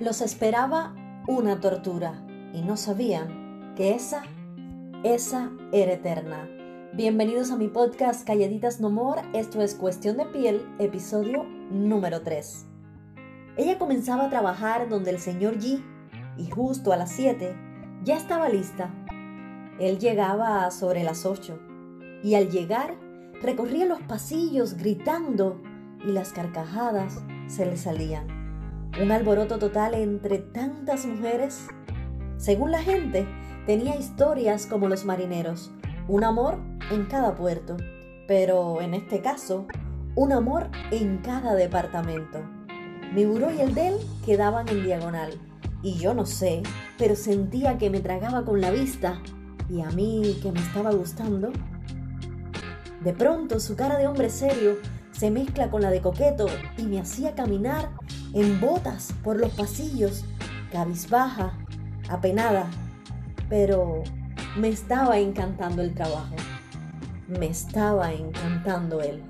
Los esperaba una tortura y no sabían que esa, esa era eterna. Bienvenidos a mi podcast Calladitas No More, esto es Cuestión de Piel, episodio número 3. Ella comenzaba a trabajar donde el señor G y justo a las 7 ya estaba lista. Él llegaba sobre las 8 y al llegar recorría los pasillos gritando y las carcajadas se le salían. Un alboroto total entre tantas mujeres. Según la gente, tenía historias como los marineros, un amor en cada puerto, pero en este caso, un amor en cada departamento. Mi buró y el de él quedaban en diagonal, y yo no sé, pero sentía que me tragaba con la vista, y a mí que me estaba gustando. De pronto su cara de hombre serio se mezcla con la de coqueto y me hacía caminar en botas por los pasillos, cabizbaja, apenada, pero me estaba encantando el trabajo, me estaba encantando él.